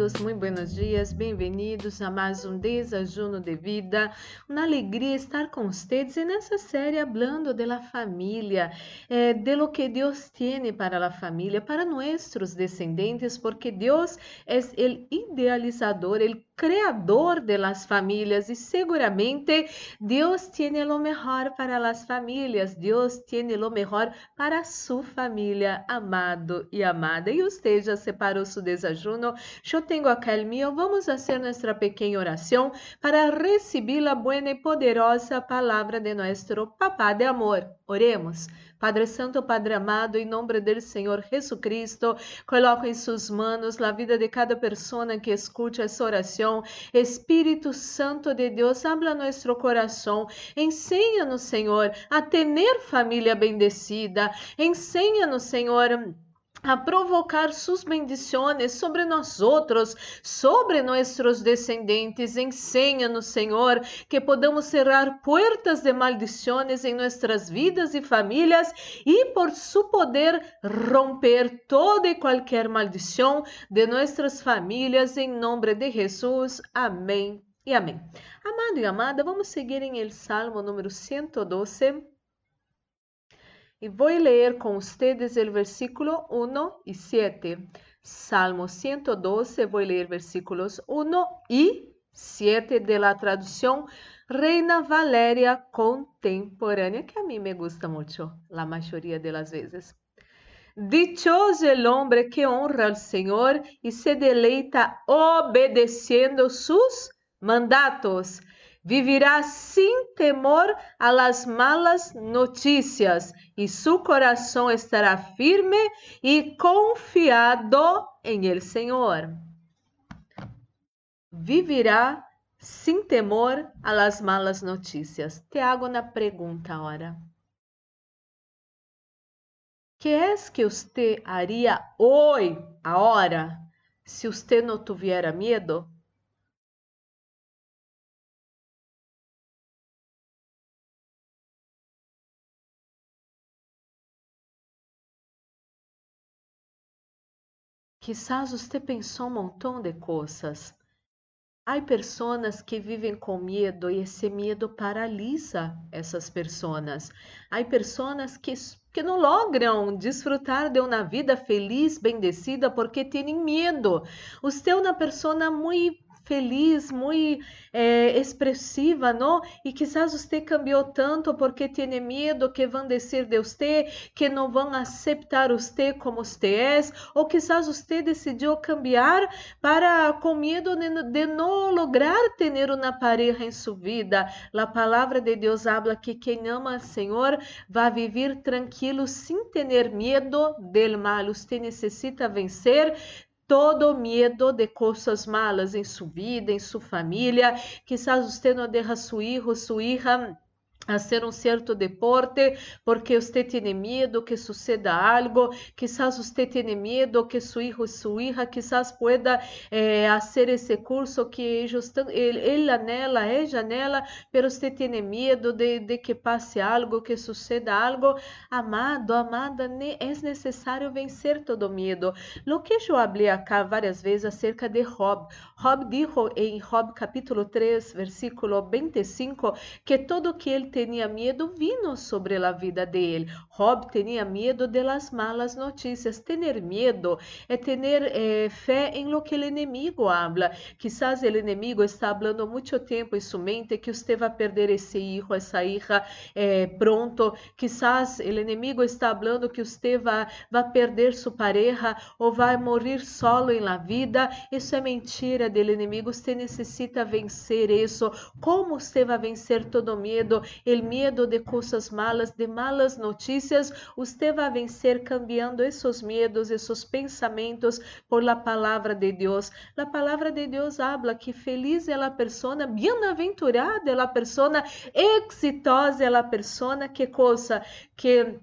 muito buenos dias, bem-vindos a mais um Desajuno de Vida. Uma alegria estar com vocês e nessa série falando da família, eh, de lo que Deus tem para a família, para nossos descendentes, porque Deus é o idealizador, o creador de las famílias e seguramente Deus tem o melhor para as famílias, Deus tem o melhor para sua família, amado e amada. E você já separou seu desajuno? Eu tenho acá el mío. Vamos fazer nossa pequena oração para receber a boa e poderosa palavra de nosso Papá de amor. Oremos. Padre Santo, Padre amado, em nome do Senhor Jesus Cristo, coloco em suas mãos a vida de cada pessoa que escute essa oração. Espírito Santo de Deus, habla nosso coração. Ensina-nos, Senhor, a ter família bendecida. Ensina-nos, Senhor, a provocar suas bendições sobre nós outros, sobre nossos descendentes. Ensina-nos, Senhor, que podamos cerrar portas de maldições em nossas vidas e famílias e, por su poder, romper toda e qualquer maldição de nossas famílias, em nome de Jesus. Amém e amém. Amado e amada, vamos seguir em el Salmo número 112. Y voy a leer con ustedes el versículo 1 y 7. Salmo 112, voy a leer versículos 1 y 7 de la traducción Reina Valéria Contemporânea, que a mim me gusta mucho la mayoría de las veces. Dichoso el hombre que honra al Señor y se deleita obedeciendo sus mandatos. Vivirá sem temor a las malas notícias e su coração estará firme e confiado em el Senhor. Vivirá sem temor a las malas notícias. Te hago uma pergunta agora. Que es que usted haría hoy, ahora, se usted não tuviera medo? Quizás você pensou um montão de coisas. Há pessoas que vivem com medo e esse medo paralisa essas pessoas. Há pessoas que, que não logram desfrutar de uma vida feliz, bendecida, porque têm medo. Você é uma pessoa muito feliz, muito eh, expressiva, não? E quizás você cambiou tanto porque tem medo que vão dizer de você, que não vão aceitar você como você é, ou quizás você decidiu cambiar para com medo de, não lograr ter uma pareja em sua vida. A palavra de Deus habla que quem ama o Senhor vai viver tranquilo sem ter medo del mal. Você necessita vencer todo medo de coisas malas em sua vida, em sua família. Quizás você não deixa seu filho, sua hija hacer um certo deporte porque você tem medo que suceda algo, quizás você tem medo que seu hijo, sua hija, quizás pueda eh, hacer esse curso que ellos, ele, ele anela, ella anela, pero você tem medo de, de, que passe algo, que suceda algo. Amado, amada, é necessário vencer todo medo. Lo que eu falei acá várias vezes acerca de Job. Job dijo em Job capítulo 3, versículo 25, que todo que ele tinha medo vino sobre a vida dele. Rob tinha medo de las malas notícias. Tener medo é ter eh, fé em lo que o inimigo habla. Quizás o inimigo está hablando muito tempo em sua mente que você vai perder esse hijo, essa hija eh, pronto. Quizás o inimigo está falando que você vai perder sua pareja ou vai morrer solo em la vida. Isso é mentira do inimigo. Você necessita vencer isso. Como você vai vencer todo medo? El medo de coisas malas, de malas notícias, você vai vencer cambiando esses medos, esses pensamentos por la palavra de Deus. La palavra de Deus habla que feliz é a persona, bem-aventurada é a persona, exitosa é a persona, que coisa que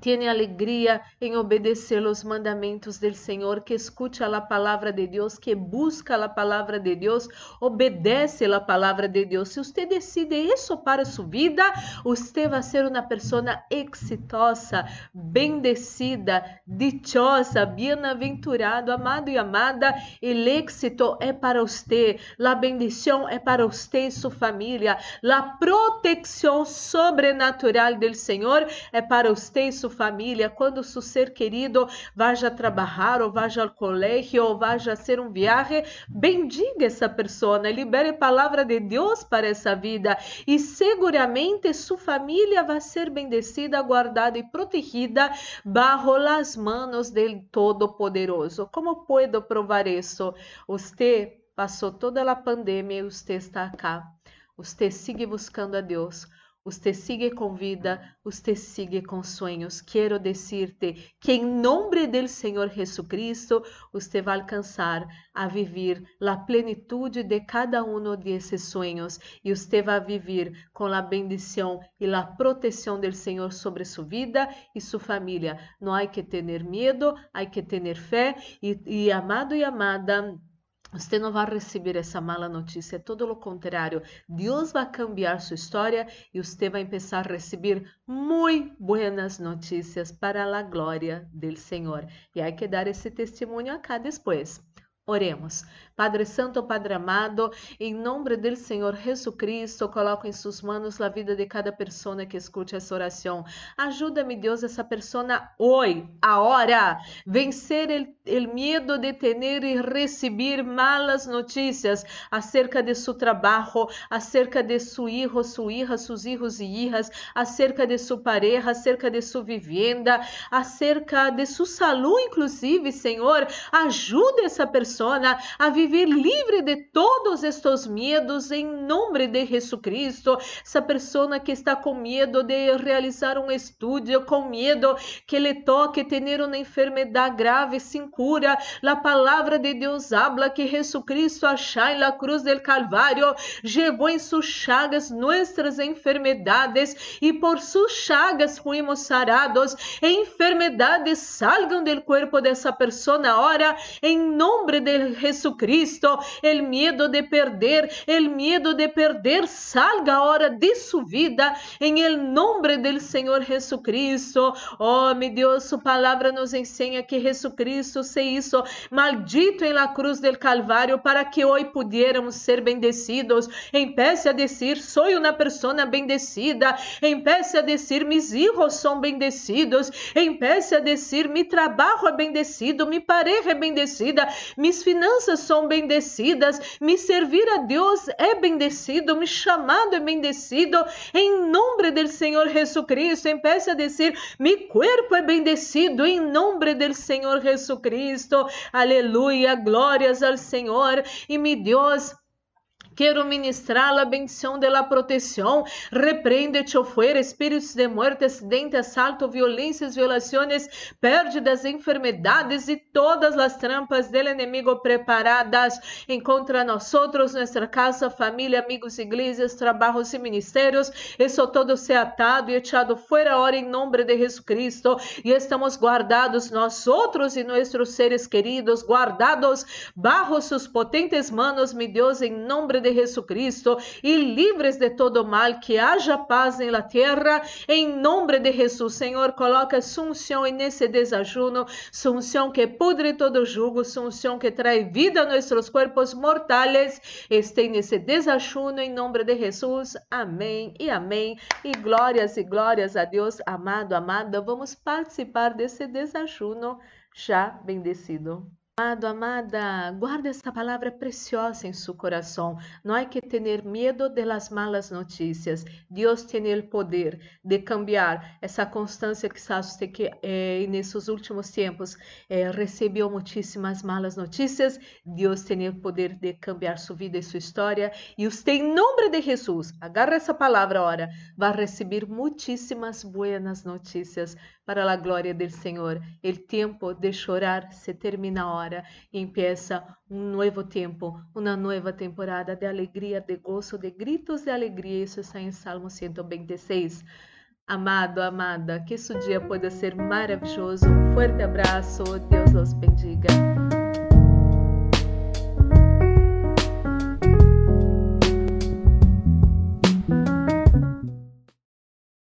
tiene alegria em obedecer os mandamentos do Senhor, que escute a palavra de Deus, que busca a palavra de Deus, obedece a palavra de Deus. Se você decide isso para sua vida, você vai ser uma pessoa exitosa, bendecida, dichosa, bem-aventurado, amado e amada. O êxito é para você, a bendição é para você e sua família, a proteção sobrenatural do Senhor é para você e sua família, quando seu ser querido vá a trabalhar ou vá ao colégio ou vá a ser um viagem, bendiga essa pessoa, libere palavra de Deus para essa vida e seguramente sua família vai ser bendecida, guardada e protegida bajo las manos del Todo-Poderoso. Como puedo provar isso? Você passou toda a pandemia e você está acá. Você sigue buscando a Deus. Você sigue com vida, você sigue com sonhos. Quero dizer-te que em nome do Senhor Jesucristo, você vai alcançar a viver a plenitude de cada um desses sonhos e você vai viver com a bendição e a proteção do Senhor sobre sua vida e sua família. Não há que ter medo, há que ter fé e amado e amada, você não vai receber essa mala notícia, é todo o contrário. Deus vai cambiar sua história e você vai começar a receber muito buenas notícias para a glória do Senhor. E há que dar esse testemunho acá depois. Oremos. Padre Santo, Padre amado, em nome do Senhor Jesucristo, coloco em suas mãos a vida de cada pessoa que escute essa oração. Ajuda-me, Deus, essa pessoa hoje, agora, vencer o medo de ter e receber malas notícias acerca de seu trabalho, acerca de seu filho, sua hija, seus filhos e hijas, acerca de sua pareja, acerca de sua vivenda, acerca de sua saúde, inclusive, Senhor. Ajuda essa pessoa a viver livre de todos estes medos em nome de Jesucristo. Essa pessoa que está com medo de realizar um estudo, com medo que lhe toque ter uma enfermidade grave sem cura. A palavra de Deus habla que Jesucristo achá na cruz del Calvário, levou em suas chagas nossas enfermidades e por suas chagas fuimos sarados. Enfermidades salgam do corpo dessa pessoa agora em nome de de Jesucristo, el miedo de perder, el miedo de perder, salga ahora de su vida en el nombre del Señor Jesucristo. Oh, mi Dios, su palabra nos enseña que Jesucristo se hizo maldito en la cruz del Calvario para que hoy pudiéramos ser bendecidos. Empece a decir, soy una persona bendecida. Empece a decir, mis hijos son bendecidos. Empece a decir, mi trabajo é bendecido, mi pareja é bendecida, mis finanças são bendecidas, me servir a Deus é bendecido, me chamado é bendecido, em nome do Senhor Jesucristo. Empiece a dizer: mi corpo é bendecido, em nome do Senhor Jesucristo. Aleluia, glórias ao Senhor. E me Deus Quero ministrar a bendição de la proteção. Repreende-te fuera espíritos de muerte, acidente, assalto, violências, violações, pérdidas, enfermedades e todas as trampas del enemigo preparadas em contra nós, nossa casa, família, amigos, igrejas, trabalhos e ministérios. Isso todo se atado e echado fora hora em nome de Jesus Cristo. E estamos guardados nós outros e nossos seres queridos, guardados bajo suas potentes manos, meu Deus, em nome de Jesucristo e livres de todo mal, que haja paz em la em nome de Jesus. Senhor, coloca sunção nesse desajuno, sunção que pudre todo jugo, sunção que traz vida a nossos corpos mortais, este nesse desajuno, em nome de Jesus. Amém e amém. E glórias e glórias a Deus, amado, amada. Vamos participar desse desajuno já bendecido. Amado, amada, guarda esta palavra preciosa em seu coração. Não há que ter medo de las malas notícias. Deus tem o poder de cambiar essa constância que sabe que eh, nesses últimos tempos eh, recebeu muitíssimas malas notícias. Deus tem o poder de cambiar sua vida e sua história. E você, em nome de Jesus, agarra essa palavra agora, vai receber muitíssimas buenas notícias para a glória do Senhor. O tempo de chorar se termina agora e empieza um novo tempo, uma nova temporada de alegria, de gozo, de gritos de alegria. Isso está em Salmo 126. Amado, amada, que esse dia pode ser maravilhoso. Um forte abraço. Deus os bendiga.